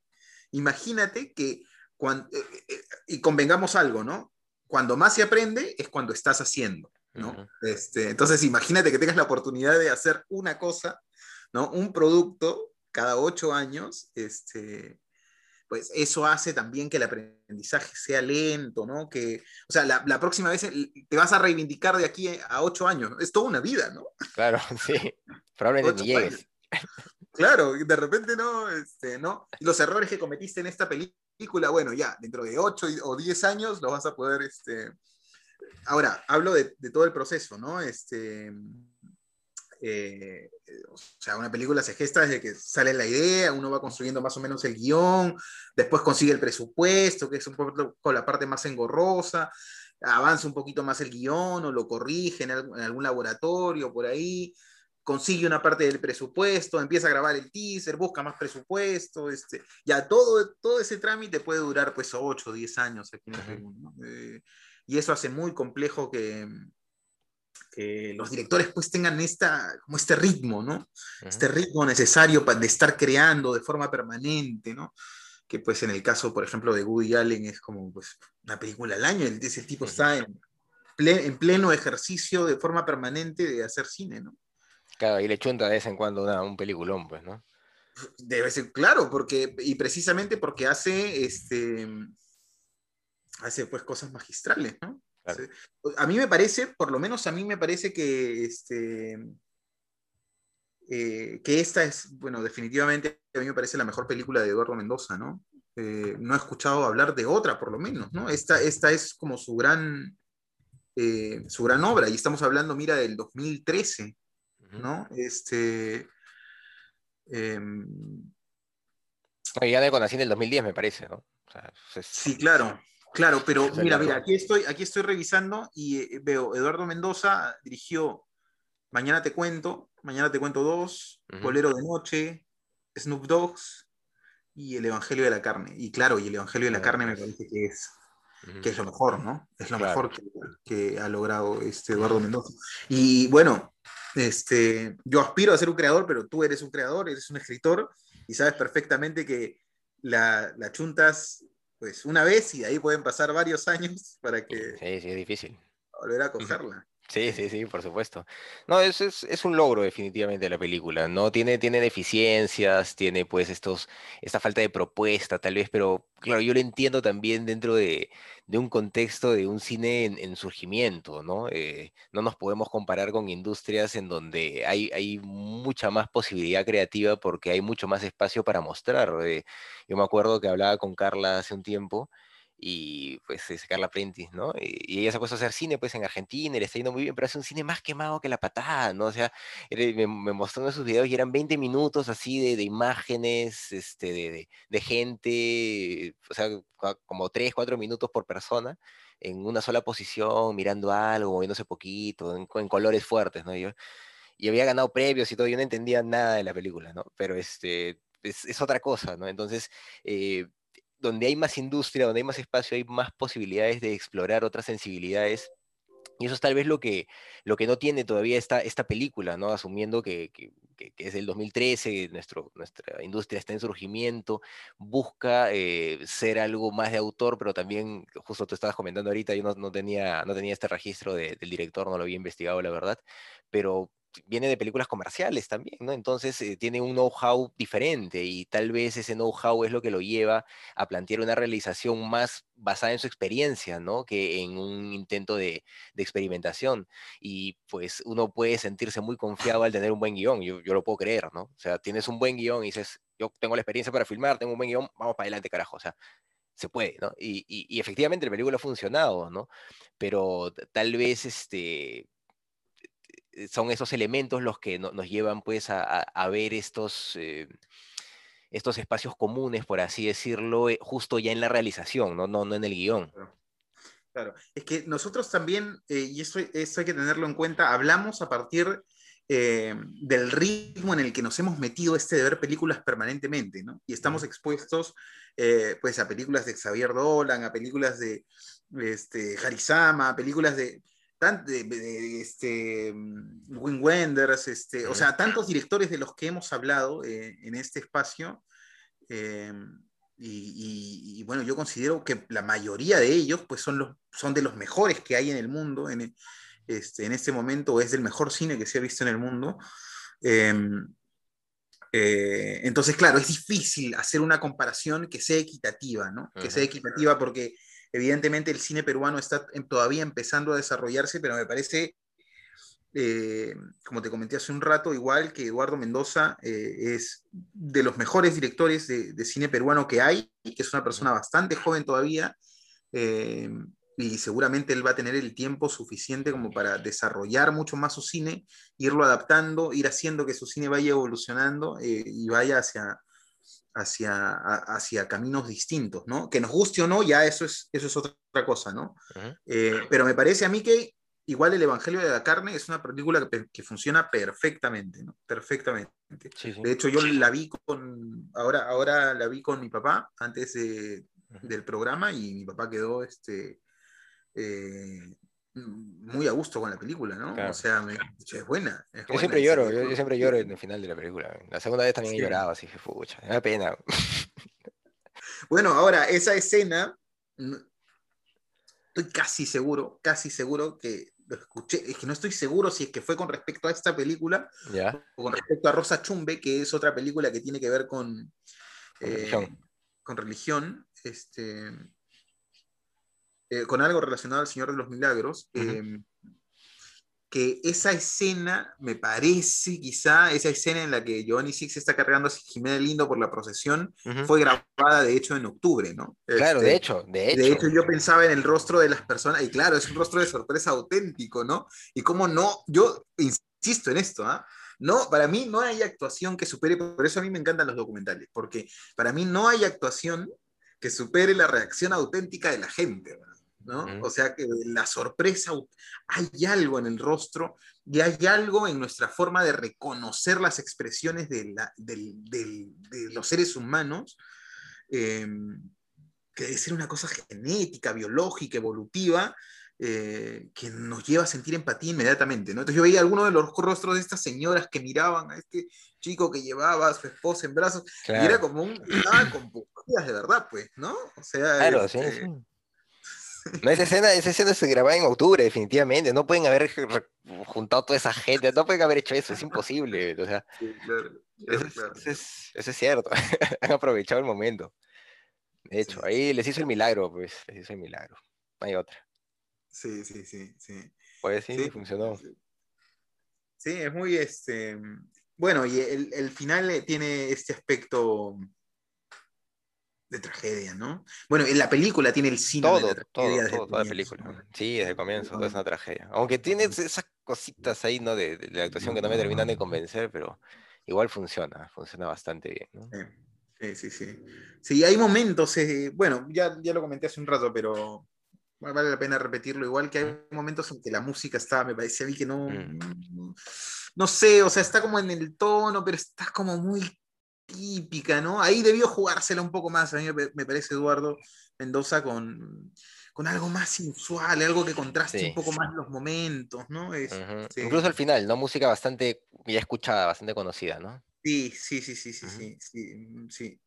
B: imagínate que cuando, eh, eh, y convengamos algo, ¿no? Cuando más se aprende es cuando estás haciendo, ¿no? este, entonces, imagínate que tengas la oportunidad de hacer una cosa, ¿no? Un producto cada ocho años, este, pues eso hace también que el aprendizaje sea lento, ¿no? Que, o sea, la, próxima vez te vas a reivindicar de aquí a ocho años. Es toda una vida, ¿no?
A: Claro, sí. Probablemente llegues.
B: Claro, de repente no, este, ¿no? Los errores que cometiste en esta película, bueno, ya, dentro de ocho o diez años los vas a poder, este... Ahora, hablo de, de todo el proceso, ¿no? Este, eh, o sea, una película se gesta desde que sale la idea, uno va construyendo más o menos el guion, después consigue el presupuesto, que es un poco la parte más engorrosa, avanza un poquito más el guion o lo corrige en, algún laboratorio por ahí, consigue una parte del presupuesto, empieza a grabar el teaser, busca más presupuesto, este, ya todo, todo ese trámite puede durar pues 8 o 10 años aquí en el Perú. Eh, y eso hace muy complejo que, que los directores pues tengan esta, como este ritmo, ¿no? Este ritmo necesario para, de estar creando de forma permanente, ¿no? Que pues en el caso, por ejemplo, de Woody Allen es como pues una película al año, el, ese tipo está en, en pleno ejercicio de forma permanente de hacer cine, ¿no?
A: Claro, y le chunta de vez en cuando un peliculón, pues, ¿no?
B: Debe ser, claro, porque, y precisamente porque hace, este, hace pues cosas magistrales, ¿no? A mí me parece, por lo menos a mí me parece que, este, eh, que esta es, bueno, definitivamente a mí me parece la mejor película de Eduardo Mendoza, ¿no? Eh, no he escuchado hablar de otra, por lo menos, ¿no? Esta, esta es como su gran, eh, su gran obra, y estamos hablando, mira, del 2013, ¿no? Este...
A: ya de Conacín del 2010, me parece, ¿no?
B: Sí, claro, Claro, pero mira, mira, aquí estoy, aquí estoy revisando y eh, veo Eduardo Mendoza dirigió Mañana te cuento, Mañana te cuento dos,
A: Ujú.
B: Bolero de noche, Snoop Dogs y El Evangelio de la carne. Y claro, y El Evangelio de la
A: Ah,
B: carne me
A: pues.
B: parece que es. Que es lo mejor, ¿no? Es lo
A: Claro.
B: mejor que, que ha logrado este Eduardo Mendoza. Y bueno, este, yo aspiro a ser un creador, pero tú eres un creador, eres un escritor y sabes perfectamente que la, la chuntas pues una vez y de ahí pueden pasar varios años para que
A: Sí, sí, es difícil.
B: volver a cogerla.
A: Sí, sí, sí, por supuesto. No, es, es, es un logro definitivamente la película, ¿no? Tiene, tiene deficiencias, tiene pues estos, esta falta de propuesta tal vez, pero claro, yo lo entiendo también dentro de, de un contexto de un cine en, en surgimiento, ¿no? Eh, no nos podemos comparar con industrias en donde hay, hay mucha más posibilidad creativa porque hay mucho más espacio para mostrar. eh. yo me acuerdo que hablaba con Carla hace un tiempo y pues es Carla Prentice, ¿no? Y, ella se ha puesto a hacer cine pues en Argentina, y le está yendo muy bien, pero hace un cine más quemado que la patada, ¿no? O sea, me, me mostró uno de sus videos y eran 20 minutos así de, de imágenes, este, de, de- de gente, o sea, como 3, 4 minutos por persona, en una sola posición, mirando algo, moviéndose poquito, en, en colores fuertes, ¿no? Y yo, y había ganado premios y todo, yo no entendía nada de la película, ¿no? Pero este, es, es otra cosa, ¿no? Entonces, eh, donde hay más industria, donde hay más espacio, hay más posibilidades de explorar otras sensibilidades. Y eso es tal vez lo que, lo que no tiene todavía esta, esta película, ¿no? Asumiendo que, que- que- es del 2013, nuestro, nuestra industria está en surgimiento, busca eh, ser algo más de autor, pero también, justo tú estabas comentando ahorita, yo no, no tenía, no tenía este registro de- del director, no lo había investigado, la verdad, pero viene de películas comerciales también, ¿no? Entonces eh, tiene un know-how diferente y tal vez ese know-how es lo que lo lleva a plantear una realización más basada en su experiencia, ¿no? Que en un intento de, experimentación. Y pues uno puede sentirse muy confiado al tener un buen guion, yo, lo puedo creer, ¿no? O sea, tienes un buen guion y dices, yo tengo la experiencia para filmar, tengo un buen guion, vamos para adelante, carajo, o sea, se puede, ¿no? Y, y- efectivamente la película ha funcionado, ¿no? Pero tal vez este, son esos elementos los que no- nos llevan pues a, ver estos, eh, estos espacios comunes, por así decirlo, eh, justo ya en la realización, no, no, no en el guion.
B: Claro, es que nosotros también, eh, y eso, eso hay que tenerlo en cuenta, hablamos a partir eh, del ritmo en el que nos hemos metido este de ver películas permanentemente, ¿no? Y estamos expuestos eh, pues a películas de Xavier Dolan, a películas de este, Harisama, a películas de, de, de, este, mm, Wim Wenders, este, o sea, tantos directores de los que hemos hablado eh, en este espacio. eh, y, y- y, bueno, yo considero que la mayoría de ellos pues son, los, son de los mejores que hay en el mundo, en, este, en este momento es del mejor cine que se ha visto en el mundo. Eh, eh, entonces, claro, es difícil hacer una comparación que sea equitativa, ¿no? Que sea equitativa porque evidentemente el cine peruano está todavía empezando a desarrollarse, pero me parece eh, como te comenté hace un rato, igual que Eduardo Mendoza eh, es de los mejores directores de, cine peruano que hay, que es una persona bastante joven todavía, eh, y seguramente él va a tener el tiempo suficiente como para desarrollar mucho más su cine, irlo adaptando, ir haciendo que su cine vaya evolucionando y vaya hacia, hacia, hacia caminos distintos, ¿no? Que nos guste o no, ya eso es, eso es otra cosa, ¿no? Eh, pero me parece a mí que igual el Evangelio de la Carne es una película que, que funciona perfectamente, ¿no? Perfectamente.
A: Sí, sí.
B: De hecho, yo la vi con, ahora, ahora la vi con mi papá antes de- del programa y mi papá quedó este, eh, muy a gusto con la película, ¿no?
A: Claro.
B: O sea, me- es buena. es
A: Yo
B: buena,
A: siempre lloro, yo, yo siempre lloro en el final de la película. La segunda vez también he
B: Sí.
A: llorado, así que pucha, me da pena.
B: Bueno, ahora, esa escena, estoy casi seguro, casi seguro que lo escuché, es que no estoy seguro si es que fue con respecto a esta película o con respecto a Rosa Chumbe, que es otra película que tiene que ver con,
A: Con
B: eh,
A: religión.
B: con religión, este, eh, con algo relacionado al Señor de los Milagros, eh, que esa escena, me parece quizá, esa escena en la que Giovanni Six está cargando a Jimena Lindo por la procesión, fue grabada de hecho en octubre, ¿no?
A: Claro,
B: Este,
A: de hecho, de hecho.
B: de hecho, yo pensaba en el rostro de las personas, y claro, es un rostro de sorpresa auténtico, ¿no? Y cómo no, yo insisto en esto, ¿ah? No, para mí no hay actuación que supere, por eso a mí me encantan los documentales, porque para mí no hay actuación que supere la reacción auténtica de la gente, ¿no? O sea, que la sorpresa, hay algo en el rostro y hay algo en nuestra forma de reconocer las expresiones de, los seres humanos, em, que debe ser una cosa genética, biológica, evolutiva, eh, que nos lleva a sentir empatía inmediatamente, ¿no? Entonces yo veía algunos de los rostros de estas señoras que miraban a este chico que llevaba a su esposa en brazos, y era como un, estaba con de verdad, pues, ¿no? O sea,
A: claro, sí, este, sí. No, esa escena, esa escena se grababa en octubre, definitivamente. No pueden haber juntado toda esa gente, no pueden haber hecho eso, es imposible. O sea, sí, claro, eso, Es, eso, es, cierto. Han aprovechado el momento. De hecho, ahí les hizo el milagro, pues, les hizo el milagro. No hay otra.
B: Sí, sí, sí, sí.
A: Pues sí, sí funcionó.
B: Sí, es muy este. Bueno, y el, el final eh, tiene este aspecto de tragedia, ¿no? Bueno, en la película tiene el cine
A: todo, de tragedia. Todo, todo, toda la película. Sí, desde el comienzo, es una tragedia. Aunque tiene esas cositas ahí, ¿no? De, de, la actuación que no me terminan de convencer, pero igual funciona, funciona bastante bien, ¿no?
B: Sí, sí, sí. Sí, hay momentos, eh, bueno, ya, ya lo comenté hace un rato, pero vale la pena repetirlo, igual que hay momentos en que la música está, me parece a mí que no, mm. no, sé, o sea, está como en el tono, pero está como muy típica, ¿no? Ahí debió jugársela un poco más, a mí me parece Eduardo Mendoza con, con algo más inusual, algo que contraste un poco más los momentos, ¿no?
A: Incluso al final, ¿no? Música bastante ya escuchada, bastante conocida, ¿no?
B: Sí, sí, sí, sí, sí, sí, sí, sí.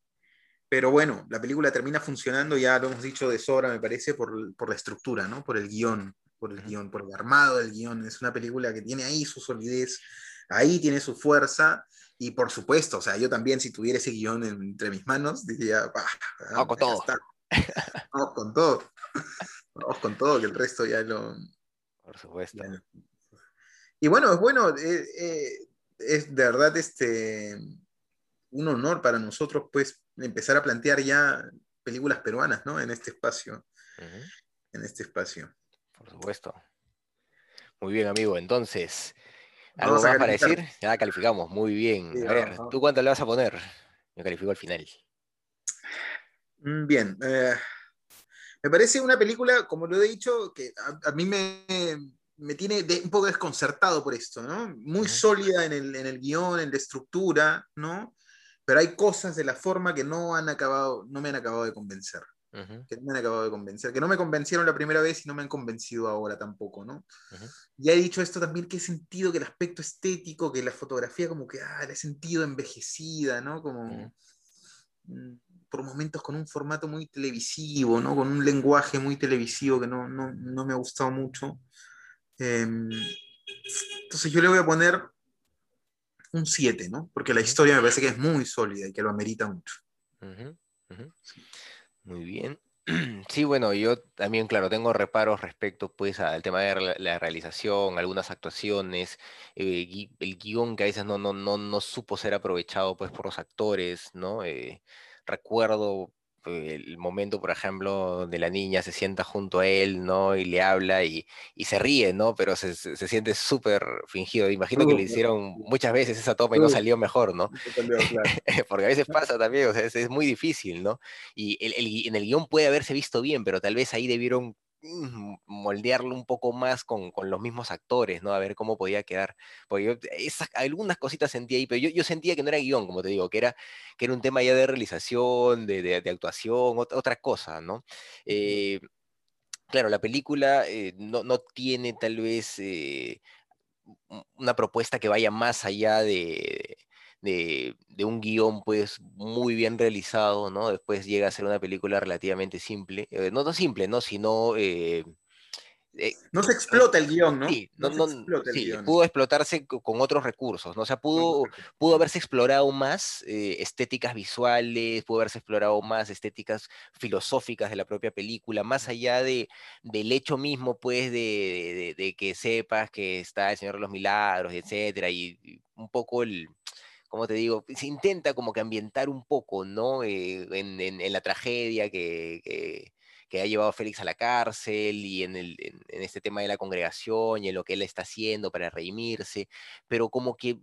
B: Pero bueno, la película termina funcionando, ya lo hemos dicho de sobra, me parece, por, la estructura, ¿no? Por el guion, por el guion, por el armado del guion. Es una película que tiene ahí su solidez, ahí tiene su fuerza. Y por supuesto, o sea, yo también si tuviera ese guion entre mis manos, diría,
A: vamos con todo.
B: Vamos con todo. Vamos con todo, que el resto ya lo...
A: Por supuesto.
B: Y bueno, es bueno, eh, eh, es de verdad este, un honor para nosotros, pues, empezar a plantear ya películas peruanas, ¿no? En este espacio. En este espacio.
A: Por supuesto. Muy bien, amigo. Entonces, ¿algo más para decir? Ya calificamos. Muy bien. a ver, ¿tú cuánto le vas a poner? Yo califico al final.
B: Mm, bien. Eh, me parece una película, como lo he dicho, que a, mí me, me tiene un poco desconcertado por esto, ¿no? Muy sólida en el, en el guion, en la estructura, ¿no? pero hay cosas de la forma que no han acabado, no me han acabado de convencer. Que no me han acabado de convencer, que no me convencieron la primera vez y no me han convencido ahora tampoco, ¿no? Ya he dicho esto también, que he sentido que el aspecto estético, que la fotografía como que, ah, la he sentido envejecida, ¿no? Como mm, por momentos con un formato muy televisivo, ¿no? Con un lenguaje muy televisivo que no, no, no me ha gustado mucho. Em, entonces yo le voy a poner un 7, ¿no? Porque la historia me parece que es muy sólida y que lo amerita mucho.
A: Muy bien. Sí, bueno, yo también, claro, tengo reparos respecto pues al tema de la realización, algunas actuaciones, eh, el guion que a veces no, no, no, no supo ser aprovechado pues por los actores, ¿no? Eh, recuerdo el momento, por ejemplo, de la niña se sienta junto a él, ¿no? Y le habla y, se ríe, ¿no? Pero se, siente súper fingido. Imagino que le hicieron muchas veces esa toma y no salió mejor, ¿no? Porque a veces pasa también, o sea, es, muy difícil, ¿no? Y en el guion puede haberse visto bien, pero tal vez ahí debieron moldearlo un poco más con, con, los mismos actores, ¿no? A ver cómo podía quedar. Porque yo algunas cositas sentía ahí, pero yo, yo, sentía que no era guion, como te digo, que era, que era un tema ya de realización, de, de, actuación, otra, otra, cosa, ¿no? Eh, claro, la película eh, no, no, tiene tal vez eh, una propuesta que vaya más allá de, de, un guion pues muy bien realizado, ¿no? Después llega a ser una película relativamente simple, eh, no, no simple, ¿no? Sino... Eh,
B: eh, no se explota el guion, ¿no?
A: Sí, no, sí pudo explotarse con otros recursos, ¿no? O sea, pudo, pudo haberse explorado más estéticas visuales, pudo haberse explorado más estéticas filosóficas de la propia película, más allá de, del hecho mismo, pues, de, de, que sepas que está el Señor de los Milagros, etcétera, y un poco el, como te digo, se intenta como que ambientar un poco, ¿no? Eh, en, la tragedia que, que ha llevado a Félix a la cárcel y en, el, en, este tema de la congregación y en lo que él está haciendo para redimirse, pero como que,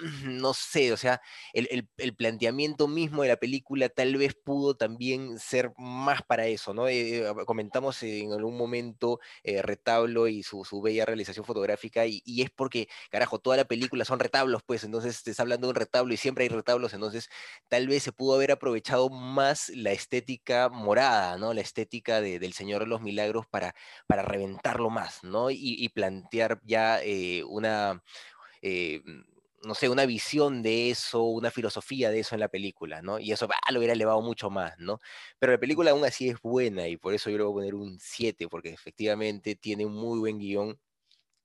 A: no sé, o sea, el, el, planteamiento mismo de la película tal vez pudo también ser más para eso, ¿no? Eh, eh, comentamos en algún momento eh, retablo y su, su, bella realización fotográfica y, y, es porque, carajo, toda la película son retablos, pues, entonces te está hablando de un retablo y siempre hay retablos, entonces tal vez se pudo haber aprovechado más la estética morada, ¿no? La estética del Señor de los Milagros para, para reventarlo más, ¿no? Y, plantear ya eh, una, eh, no sé, una visión de eso, una filosofía de eso en la película, ¿no? Y eso lo hubiera elevado mucho más, ¿no? Pero la película aún así es buena y por eso yo le voy a poner un 7, porque efectivamente tiene un muy buen guion.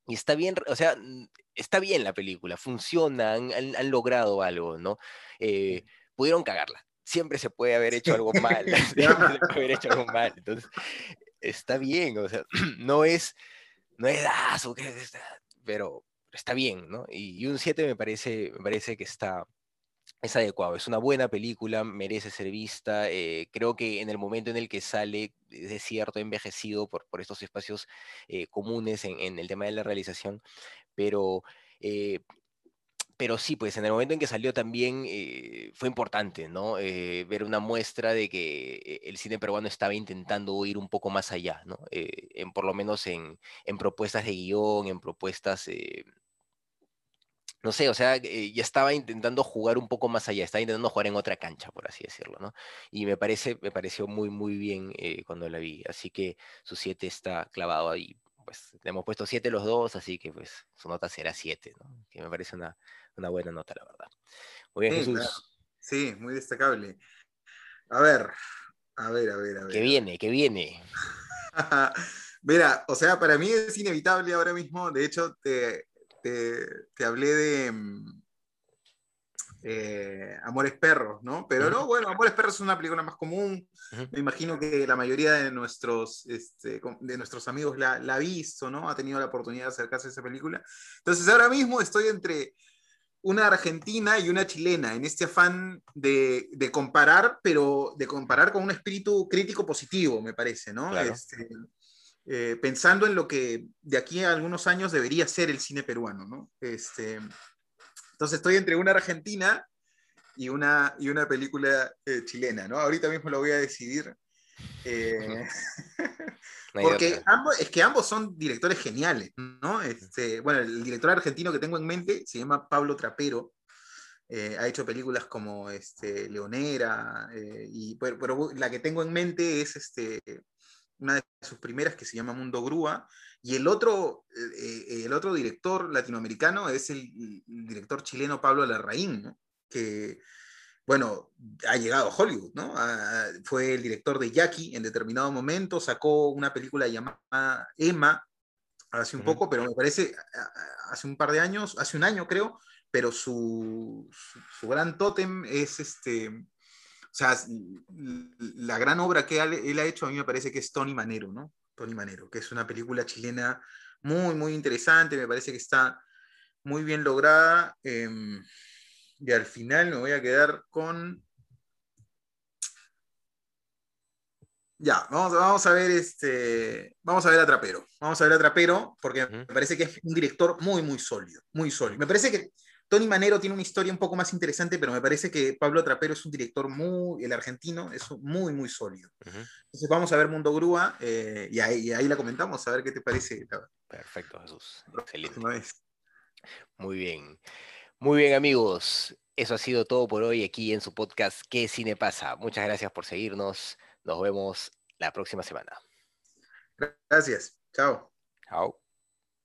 A: Y está bien, o sea, está bien la película, funciona, han, logrado algo, ¿no? Eh, pudieron cagarla, siempre se puede haber hecho algo mal, siempre se puede haber hecho algo mal. Entonces, está bien, o sea, no es, no es, ah, pero está bien, ¿no? Y, un 7 me parece, me parece que está, es adecuado, es una buena película, merece ser vista, eh, creo que en el momento en el que sale, es cierto, envejecido por, por estos espacios eh, comunes en, en, el tema de la realización, pero eh, pero sí, pues en el momento en que salió también eh, fue importante, ¿no? Eh, ver una muestra de que eh, el cine peruano estaba intentando ir un poco más allá, ¿no? en, por lo menos en, en, propuestas de guion, en propuestas, no sé, o sea, ya estaba intentando jugar un poco más allá, estaba intentando jugar en otra cancha, por así decirlo, ¿no? Y me parece, me pareció muy, muy bien cuando la vi, así que su 7 está clavado ahí. Pues le hemos puesto 7 los dos, así que pues su nota será 7, ¿no? Que me parece una, una buena nota, la verdad. Muy bien,
B: sí, Jesús. Sí, muy destacable. A ver, a ver, a ver, a ver.
A: Que viene, que viene.
B: Mira, o sea, para mí es inevitable ahora mismo. De hecho, te, te, hablé de mm, eh, Amores Perros, ¿no? Pero no, bueno, Amores Perros es una película más común. Me imagino que la mayoría de nuestros, este, de nuestros amigos la, la ha visto, ¿no? Ha tenido la oportunidad de acercarse a esa película. Entonces, ahora mismo estoy entre una argentina y una chilena, en este afán de, comparar, pero de comparar con un espíritu crítico positivo, me parece, ¿no? Este, eh, pensando en lo que de aquí a algunos años debería ser el cine peruano, ¿no? Este, entonces estoy entre una argentina y una, y una película eh, chilena, ¿no? Ahorita mismo lo voy a decidir. Eh, porque ambos, es que ambos son directores geniales, ¿no? Este, bueno, el director argentino que tengo en mente se llama Pablo Trapero. Eh, ha hecho películas como este, Leonera, y, pero, la que tengo en mente es este, una de sus primeras que se llama Mundo Grúa, y el otro, el otro director latinoamericano es el, el director chileno Pablo Larraín, ¿no? que bueno, ha llegado a Hollywood, ¿no? Ah, fue el director de Jackie en determinado momento, sacó una película llamada Emma hace un poco, pero me parece hace un par de años, hace un año creo, pero su, su, gran tótem es este, o sea, la gran obra que él ha hecho a mí me parece que es Tony Manero, ¿no? Tony Manero, que es una película chilena muy, muy interesante, me parece que está muy bien lograda. Eh, y al final me voy a quedar con. Ya, vamos, vamos a ver este. Vamos a ver a Trapero. Vamos a ver a Trapero, porque me parece que es un director muy, muy sólido. Muy sólido. Me parece que Tony Manero tiene una historia un poco más interesante, pero me parece que Pablo Trapero es un director muy, el argentino, es muy, muy sólido. Entonces vamos a ver Mundo Grúa eh, y, ahí, ahí, la comentamos, a ver qué te parece.
A: Perfecto, Jesús. Excelente. Muy bien. Muy bien amigos, eso ha sido todo por hoy aquí en su podcast ¿Qué cine pasa? Muchas gracias por seguirnos. Nos vemos la próxima semana.
B: Gracias. Chao.
A: Chao.